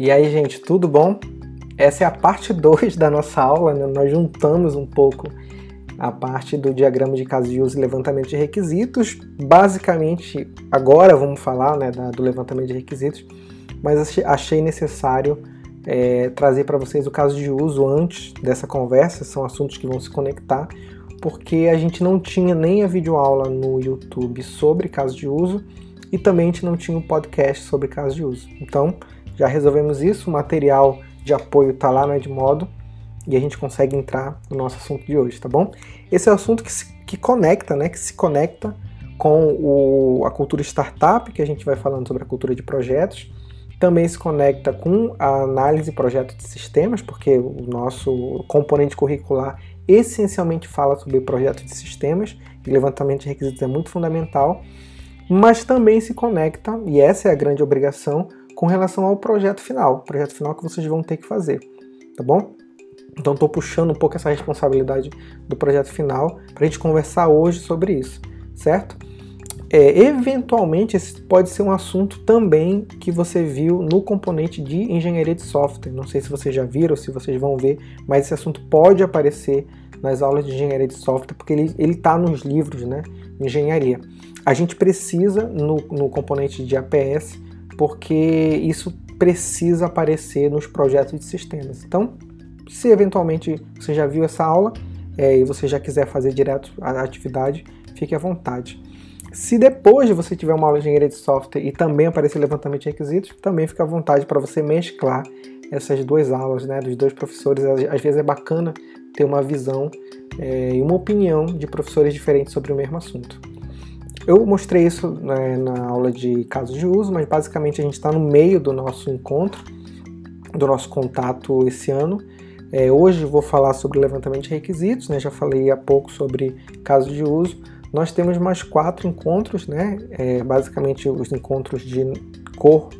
E aí, gente, tudo bom? Essa é a parte 2 da nossa aula, né? nós juntamos um pouco a parte do diagrama de caso de uso e levantamento de requisitos. Basicamente, agora vamos falar né, do levantamento de requisitos, mas achei necessário é, trazer para vocês o caso de uso antes dessa conversa, são assuntos que vão se conectar, porque a gente não tinha nem a videoaula no YouTube sobre caso de uso e também a gente não tinha um podcast sobre caso de uso. Então, já resolvemos isso, o material de apoio está lá no Edmodo e a gente consegue entrar no nosso assunto de hoje, tá bom? Esse é o assunto que, se, que conecta, né, que se conecta com o, a cultura startup, que a gente vai falando sobre a cultura de projetos, também se conecta com a análise e projeto de sistemas, porque o nosso componente curricular essencialmente fala sobre projeto de sistemas e levantamento de requisitos é muito fundamental, mas também se conecta, e essa é a grande obrigação, com relação ao projeto final, projeto final que vocês vão ter que fazer, tá bom? Então estou puxando um pouco essa responsabilidade do projeto final para a gente conversar hoje sobre isso, certo? É, eventualmente esse pode ser um assunto também que você viu no componente de engenharia de software. Não sei se vocês já viram, se vocês vão ver, mas esse assunto pode aparecer nas aulas de engenharia de software porque ele está nos livros né, engenharia. A gente precisa no, no componente de APS porque isso precisa aparecer nos projetos de sistemas. Então, se eventualmente você já viu essa aula é, e você já quiser fazer direto a atividade, fique à vontade. Se depois de você tiver uma aula de engenharia de software e também aparecer levantamento de requisitos, também fica à vontade para você mesclar essas duas aulas, né, dos dois professores. Às vezes é bacana ter uma visão é, e uma opinião de professores diferentes sobre o mesmo assunto. Eu mostrei isso né, na aula de casos de uso, mas basicamente a gente está no meio do nosso encontro, do nosso contato esse ano. É, hoje vou falar sobre levantamento de requisitos, né, já falei há pouco sobre casos de uso. Nós temos mais quatro encontros, né, é, basicamente os encontros de cor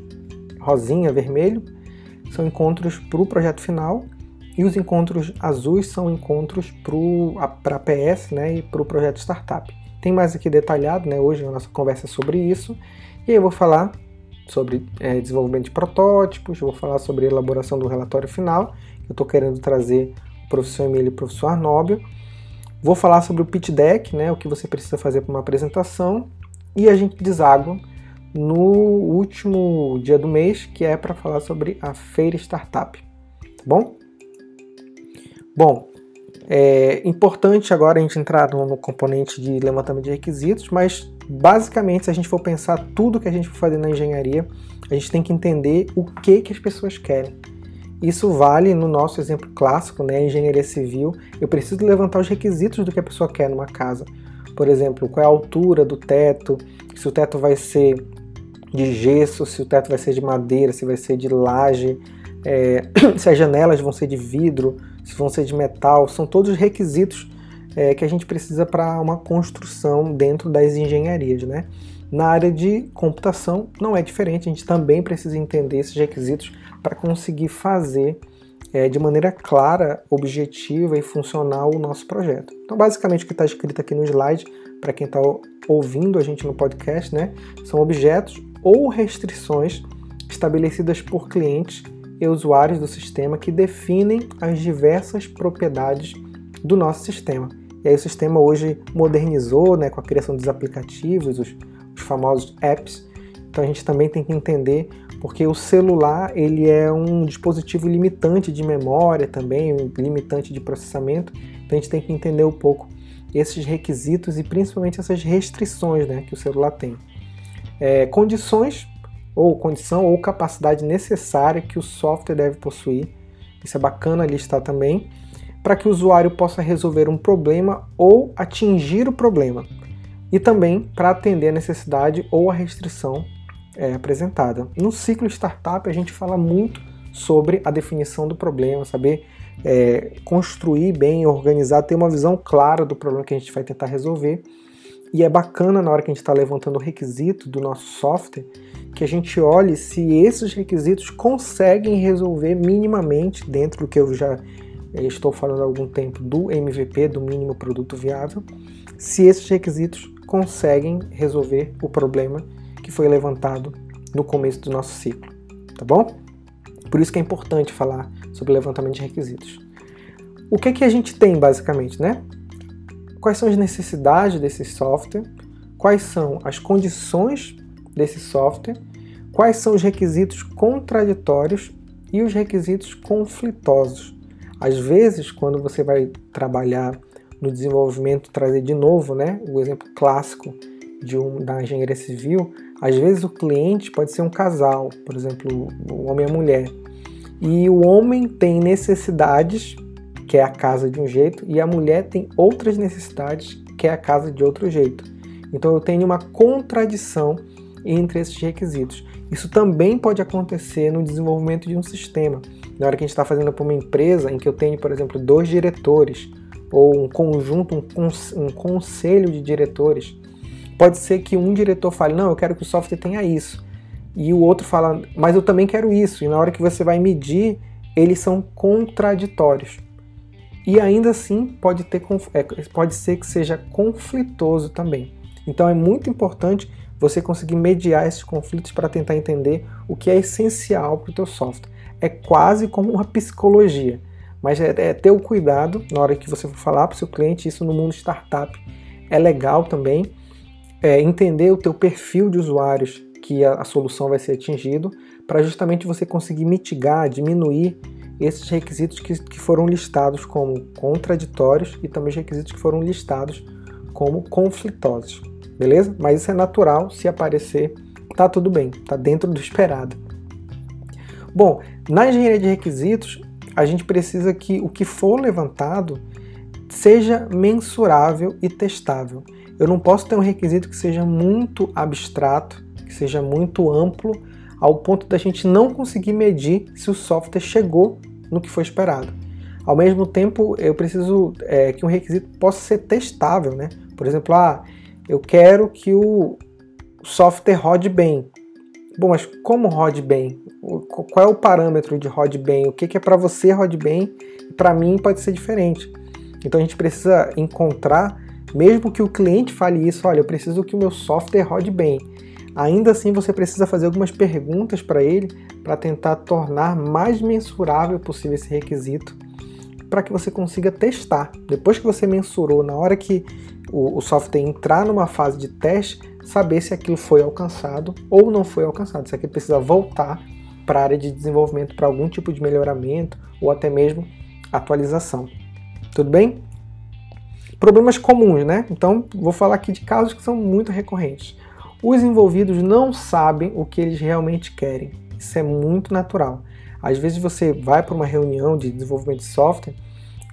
rosinha, vermelho, são encontros para o projeto final e os encontros azuis são encontros para a PS né, e para o projeto startup. Tem mais aqui detalhado, né? Hoje a nossa conversa é sobre isso. E eu vou falar sobre é, desenvolvimento de protótipos, vou falar sobre elaboração do relatório final. Eu estou querendo trazer o professor Emílio e o professor Arnóbio. Vou falar sobre o pitch deck, né? O que você precisa fazer para uma apresentação. E a gente deságua no último dia do mês, que é para falar sobre a feira startup. Tá bom? Bom, é importante agora a gente entrar no, componente de levantamento de requisitos, mas basicamente, se a gente for pensar tudo que a gente for fazer na engenharia, a gente tem que entender o que, que as pessoas querem. Isso vale no nosso exemplo clássico, né, engenharia civil. Eu preciso levantar os requisitos do que a pessoa quer numa casa. Por exemplo, qual é a altura do teto, se o teto vai ser de gesso, se o teto vai ser de madeira, se vai ser de laje, é, se as janelas vão ser de vidro, se vão ser de metal, são todos requisitos é, que a gente precisa para uma construção dentro das engenharias, né? Na área de computação não é diferente, a gente também precisa entender esses requisitos para conseguir fazer é, de maneira clara, objetiva e funcional o nosso projeto. Então, basicamente, o que está escrito aqui no slide, para quem está ouvindo a gente no podcast, né, são objetos ou restrições estabelecidas por clientes e usuários do sistema que definem as diversas propriedades do nosso sistema. E aí o sistema hoje modernizou né, com a criação dos aplicativos, os, os famosos apps. Então a gente também tem que entender porque o celular ele é um dispositivo limitante de memória também, limitante de processamento. Então a gente tem que entender um pouco esses requisitos e principalmente essas restrições né, que o celular tem. É, condições ou condição ou capacidade necessária que o software deve possuir. Isso é bacana listar também, para que o usuário possa resolver um problema ou atingir o problema, e também para atender a necessidade ou a restrição é, apresentada. No ciclo startup, a gente fala muito sobre a definição do problema, saber é, construir bem, organizar, ter uma visão clara do problema que a gente vai tentar resolver. E é bacana na hora que a gente está levantando o requisito do nosso software que a gente olhe se esses requisitos conseguem resolver minimamente dentro do que eu já eh, estou falando há algum tempo do MVP, do mínimo produto viável, se esses requisitos conseguem resolver o problema que foi levantado no começo do nosso ciclo, tá bom? Por isso que é importante falar sobre levantamento de requisitos. O que, que a gente tem basicamente, né? Quais são as necessidades desse software? Quais são as condições desse software? Quais são os requisitos contraditórios e os requisitos conflitosos? Às vezes, quando você vai trabalhar no desenvolvimento, trazer de novo, né, o exemplo clássico de um, da engenharia civil, às vezes o cliente pode ser um casal, por exemplo, o homem e a mulher. E o homem tem necessidades, que é a casa de um jeito, e a mulher tem outras necessidades, que é a casa de outro jeito. Então eu tenho uma contradição entre esses requisitos. Isso também pode acontecer no desenvolvimento de um sistema. Na hora que a gente está fazendo para uma empresa em que eu tenho, por exemplo, dois diretores, ou um conjunto, um, um conselho de diretores, pode ser que um diretor fale, não, eu quero que o software tenha isso. E o outro fala, mas eu também quero isso. E na hora que você vai medir, eles são contraditórios. E ainda assim pode, ter, é, pode ser que seja conflitoso também. Então é muito importante você conseguir mediar esses conflitos para tentar entender o que é essencial para o teu software. É quase como uma psicologia, mas é, é ter o cuidado na hora que você for falar para o seu cliente, isso no mundo startup é legal também, é, entender o teu perfil de usuários que a, a solução vai ser atingido, para justamente você conseguir mitigar, diminuir esses requisitos que, que foram listados como contraditórios e também os requisitos que foram listados como conflitosos, beleza? Mas isso é natural, se aparecer, tá tudo bem, tá dentro do esperado. Bom, na engenharia de requisitos, a gente precisa que o que for levantado seja mensurável e testável. Eu não posso ter um requisito que seja muito abstrato, que seja muito amplo, ao ponto da gente não conseguir medir se o software chegou no que foi esperado. Ao mesmo tempo, eu preciso é, que um requisito possa ser testável, né? Por exemplo, ah, eu quero que o software rode bem. Bom, mas como rode bem? Qual é o parâmetro de rode bem? O que é para você rode bem? Para mim pode ser diferente. Então a gente precisa encontrar mesmo que o cliente fale isso, olha, eu preciso que o meu software rode bem. Ainda assim, você precisa fazer algumas perguntas para ele para tentar tornar mais mensurável possível esse requisito, para que você consiga testar. Depois que você mensurou, na hora que o, o software entrar numa fase de teste, saber se aquilo foi alcançado ou não foi alcançado, se aquilo precisa voltar para a área de desenvolvimento para algum tipo de melhoramento ou até mesmo atualização. Tudo bem? Problemas comuns, né? Então, vou falar aqui de casos que são muito recorrentes. Os envolvidos não sabem o que eles realmente querem. Isso é muito natural. Às vezes você vai para uma reunião de desenvolvimento de software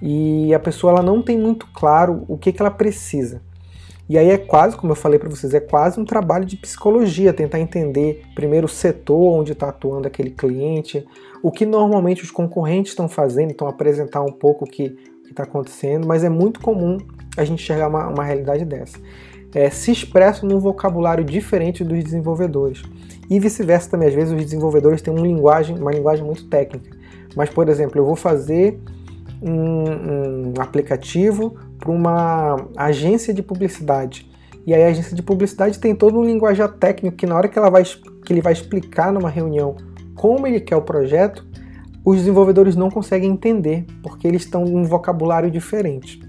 e a pessoa ela não tem muito claro o que, que ela precisa. E aí é quase, como eu falei para vocês, é quase um trabalho de psicologia, tentar entender primeiro o setor onde está atuando aquele cliente, o que normalmente os concorrentes estão fazendo, então apresentar um pouco o que está acontecendo, mas é muito comum a gente enxergar uma, uma realidade dessa. É, se expressa num vocabulário diferente dos desenvolvedores. E vice-versa também, às vezes os desenvolvedores têm uma linguagem, uma linguagem muito técnica. Mas, por exemplo, eu vou fazer um, um aplicativo para uma agência de publicidade. E aí a agência de publicidade tem todo um linguajar técnico que na hora que, ela vai, que ele vai explicar numa reunião como ele quer o projeto, os desenvolvedores não conseguem entender, porque eles estão em um vocabulário diferente.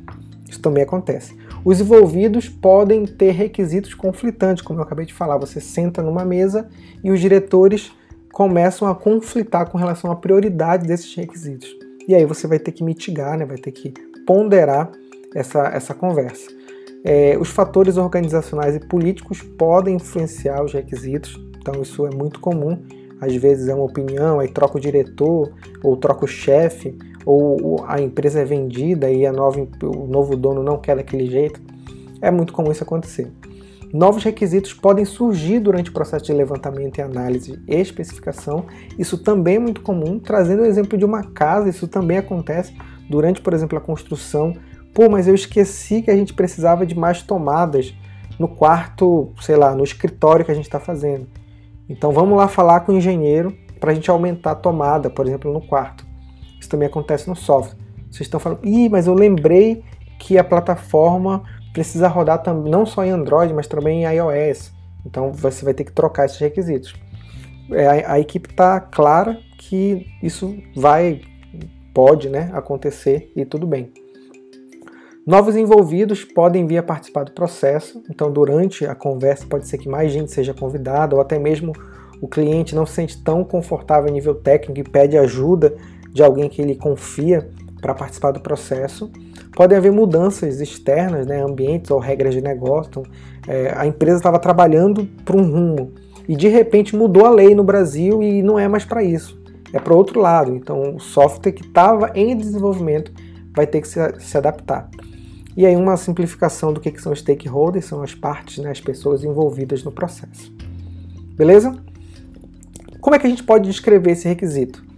Isso também acontece. Os envolvidos podem ter requisitos conflitantes, como eu acabei de falar. Você senta numa mesa e os diretores começam a conflitar com relação à prioridade desses requisitos. E aí você vai ter que mitigar, né? vai ter que ponderar essa, essa conversa. É, os fatores organizacionais e políticos podem influenciar os requisitos, então isso é muito comum. Às vezes é uma opinião, aí troca o diretor ou troca o chefe, ou a empresa é vendida e a nova, o novo dono não quer daquele jeito, é muito comum isso acontecer. Novos requisitos podem surgir durante o processo de levantamento e análise e especificação. Isso também é muito comum. Trazendo o exemplo de uma casa, isso também acontece durante, por exemplo, a construção. Pô, mas eu esqueci que a gente precisava de mais tomadas no quarto, sei lá, no escritório que a gente está fazendo. Então vamos lá falar com o engenheiro para a gente aumentar a tomada, por exemplo, no quarto. Isso também acontece no software. Vocês estão falando, ih, mas eu lembrei que a plataforma precisa rodar não só em Android, mas também em iOS. Então você vai ter que trocar esses requisitos. é, a, a equipe está clara que isso vai, pode né, acontecer e tudo bem. Novos envolvidos podem vir a participar do processo, então durante a conversa pode ser que mais gente seja convidada, ou até mesmo o cliente não se sente tão confortável a nível técnico e pede ajuda de alguém que ele confia para participar do processo. Podem haver mudanças externas, né, ambientes ou regras de negócio. Então, é, a empresa estava trabalhando para um rumo e de repente mudou a lei no Brasil e não é mais para isso, é para outro lado. Então, o software que estava em desenvolvimento vai ter que se, se adaptar. E aí uma simplificação do que, que são stakeholders, são as partes, né, as pessoas envolvidas no processo. Beleza? Como é que a gente pode descrever esse requisito?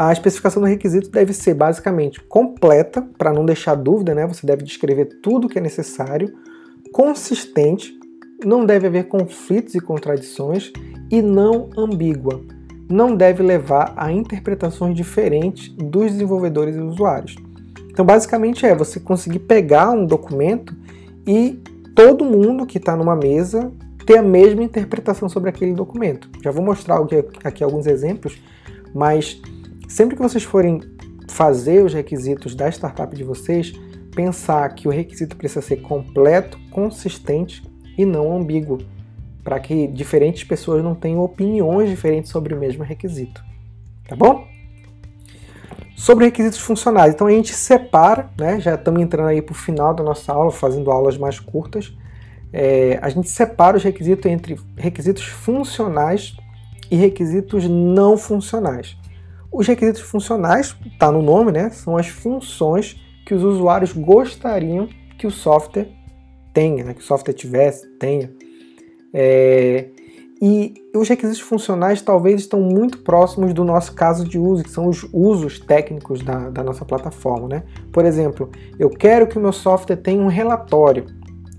A especificação do requisito deve ser basicamente completa, para não deixar dúvida, né? Você deve descrever tudo o que é necessário, consistente, não deve haver conflitos e contradições e não ambígua. Não deve levar a interpretações diferentes dos desenvolvedores e usuários. Então, basicamente é você conseguir pegar um documento e todo mundo que está numa mesa ter a mesma interpretação sobre aquele documento. Já vou mostrar aqui alguns exemplos, mas sempre que vocês forem fazer os requisitos da startup de vocês, pensar que o requisito precisa ser completo, consistente e não ambíguo, para que diferentes pessoas não tenham opiniões diferentes sobre o mesmo requisito. Tá bom? Sobre requisitos funcionais, então a gente separa, né, já estamos entrando aí para o final da nossa aula, fazendo aulas mais curtas, é, a gente separa os requisitos entre requisitos funcionais e requisitos não funcionais. Os requisitos funcionais, está no nome, né, são as funções que os usuários gostariam que o software tenha, né, que o software tivesse, tenha. É, e os requisitos funcionais talvez estão muito próximos do nosso caso de uso, que são os usos técnicos da, da nossa plataforma. Né? Por exemplo, eu quero que o meu software tenha um relatório.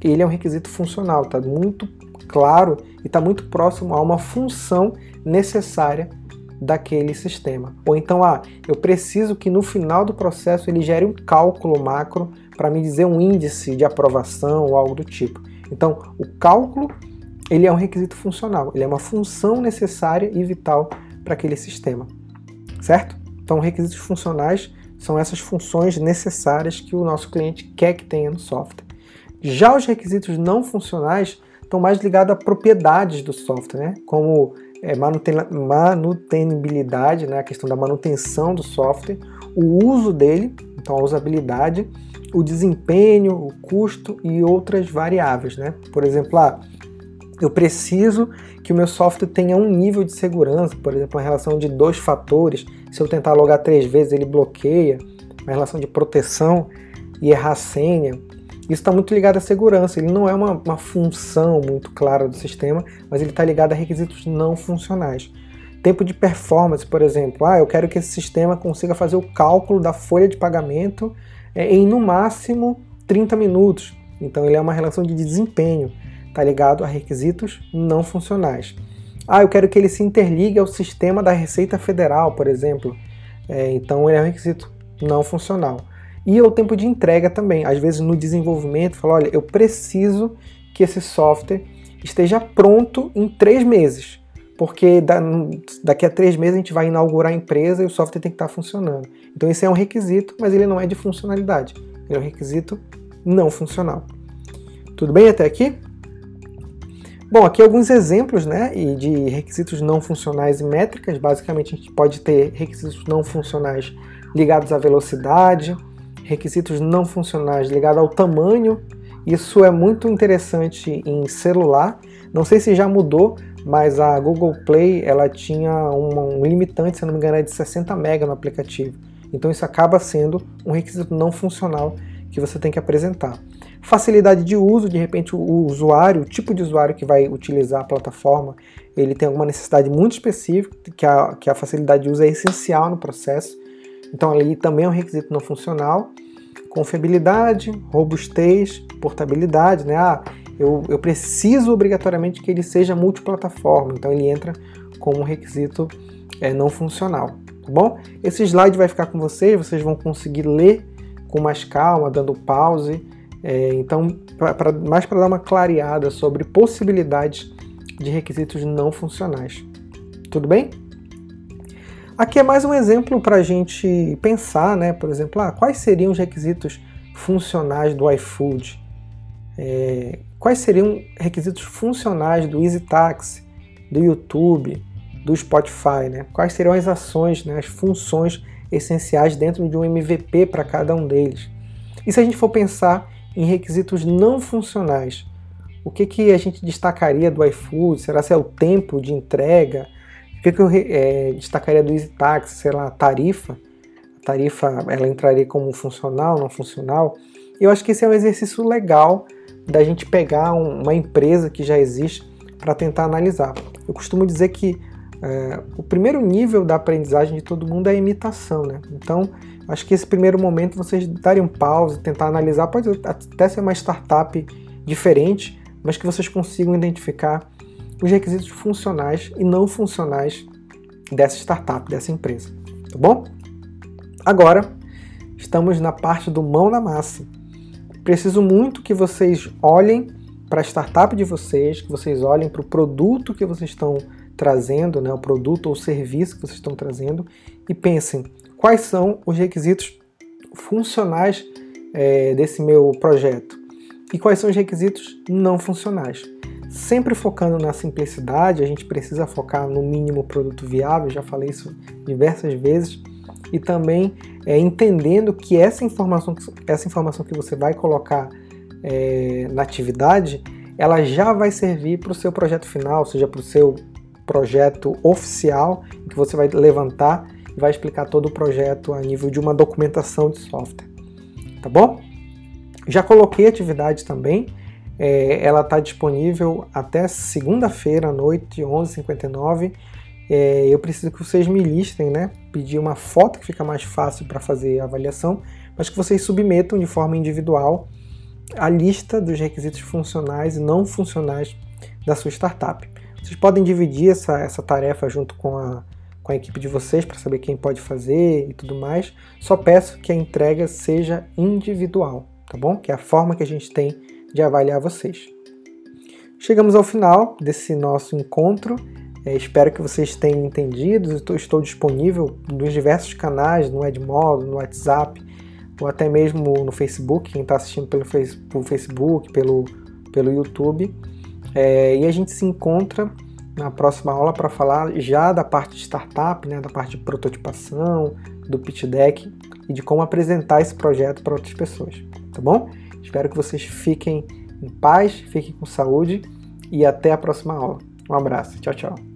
Ele é um requisito funcional, está muito claro e está muito próximo a uma função necessária daquele sistema. Ou então, ah, eu preciso que no final do processo ele gere um cálculo macro para me dizer um índice de aprovação ou algo do tipo. Então, o cálculo ele é um requisito funcional, ele é uma função necessária e vital para aquele sistema, certo? Então, requisitos funcionais são essas funções necessárias que o nosso cliente quer que tenha no software. Já os requisitos não funcionais estão mais ligados a propriedades do software, né? como é, manutenibilidade, né? a questão da manutenção do software, o uso dele, então a usabilidade, o desempenho, o custo e outras variáveis. Né? Por exemplo, ah, eu preciso que o meu software tenha um nível de segurança, por exemplo, uma relação de dois fatores. Se eu tentar logar três vezes, ele bloqueia. Uma relação de proteção e errar senha. Isso está muito ligado à segurança. Ele não é uma, uma função muito clara do sistema, mas ele está ligado a requisitos não funcionais. Tempo de performance, por exemplo. Ah, eu quero que esse sistema consiga fazer o cálculo da folha de pagamento é, em no máximo 30 minutos. Então ele é uma relação de desempenho está ligado a requisitos não funcionais. Ah, eu quero que ele se interligue ao sistema da Receita Federal, por exemplo. É, então ele é um requisito não funcional. E o tempo de entrega também. Às vezes no desenvolvimento, fala, olha, eu preciso que esse software esteja pronto em três meses, porque daqui a três meses a gente vai inaugurar a empresa e o software tem que estar funcionando. Então esse é um requisito, mas ele não é de funcionalidade. Ele é um requisito não funcional. Tudo bem até aqui? Bom, aqui alguns exemplos né, de requisitos não funcionais e métricas. Basicamente, a gente pode ter requisitos não funcionais ligados à velocidade, requisitos não funcionais ligados ao tamanho. Isso é muito interessante em celular. Não sei se já mudou, mas a Google Play ela tinha um, limitante, se não me engano, é de 60 MB no aplicativo. Então isso acaba sendo um requisito não funcional que você tem que apresentar. Facilidade de uso, de repente o usuário, o tipo de usuário que vai utilizar a plataforma, ele tem alguma necessidade muito específica, que a, que a facilidade de uso é essencial no processo. Então ali também é um requisito não funcional. Confiabilidade, robustez, portabilidade, né? Ah, eu, eu preciso obrigatoriamente que ele seja multiplataforma, então ele entra como um requisito é, não funcional, tá bom? Esse slide vai ficar com vocês, vocês vão conseguir ler com mais calma, dando pause é, então, pra, pra, mais para dar uma clareada sobre possibilidades de requisitos não funcionais. Tudo bem? Aqui é mais um exemplo para a gente pensar, né? Por exemplo, ah, quais seriam os requisitos funcionais do iFood? É, quais seriam requisitos funcionais do EasyTaxi, do YouTube, do Spotify? Né? Quais seriam as ações, né, as funções essenciais dentro de um MVP para cada um deles? E se a gente for pensar em requisitos não funcionais, o que, que a gente destacaria do iFood? Será que é o tempo de entrega? O que, que eu é, destacaria do EasyTaxi? Sei lá, tarifa? A tarifa ela entraria como funcional, não funcional? Eu acho que esse é um exercício legal da gente pegar um, uma empresa que já existe para tentar analisar. Eu costumo dizer que é, o primeiro nível da aprendizagem de todo mundo é a imitação, né? Então, acho que esse primeiro momento vocês darem um pause, tentar analisar, pode até ser uma startup diferente, mas que vocês consigam identificar os requisitos funcionais e não funcionais dessa startup, dessa empresa, tá bom? Agora, estamos na parte do mão na massa. Preciso muito que vocês olhem para a startup de vocês, que vocês olhem para o produto que vocês estão trazendo, né, o produto ou serviço que vocês estão trazendo, e pensem quais são os requisitos funcionais é, desse meu projeto e quais são os requisitos não funcionais. Sempre focando na simplicidade, a gente precisa focar no mínimo produto viável, já falei isso diversas vezes, e também é, entendendo que essa informação, essa informação que você vai colocar é, na atividade, ela já vai servir para o seu projeto final, ou seja, para o seu projeto oficial, que você vai levantar e vai explicar todo o projeto a nível de uma documentação de software. Tá bom? Já coloquei atividade também, é, ela está disponível até segunda-feira à noite, 11h59. É, eu preciso que vocês me listem, né? Pedir uma foto que fica mais fácil para fazer a avaliação, mas que vocês submetam de forma individual a lista dos requisitos funcionais e não funcionais da sua startup. Vocês podem dividir essa, essa tarefa junto com a, com a equipe de vocês para saber quem pode fazer e tudo mais. Só peço que a entrega seja individual, tá bom? Que é a forma que a gente tem de avaliar vocês. Chegamos ao final desse nosso encontro. É, espero que vocês tenham entendido. Estou, estou disponível nos diversos canais, no Edmodo, no WhatsApp, ou até mesmo no Facebook, quem está assistindo pelo, Facebook, pelo, pelo YouTube. É, e a gente se encontra na próxima aula para falar já da parte de startup, né, da parte de prototipação, do pitch deck e de como apresentar esse projeto para outras pessoas, tá bom? Espero que vocês fiquem em paz, fiquem com saúde e até a próxima aula. Um abraço, tchau, tchau.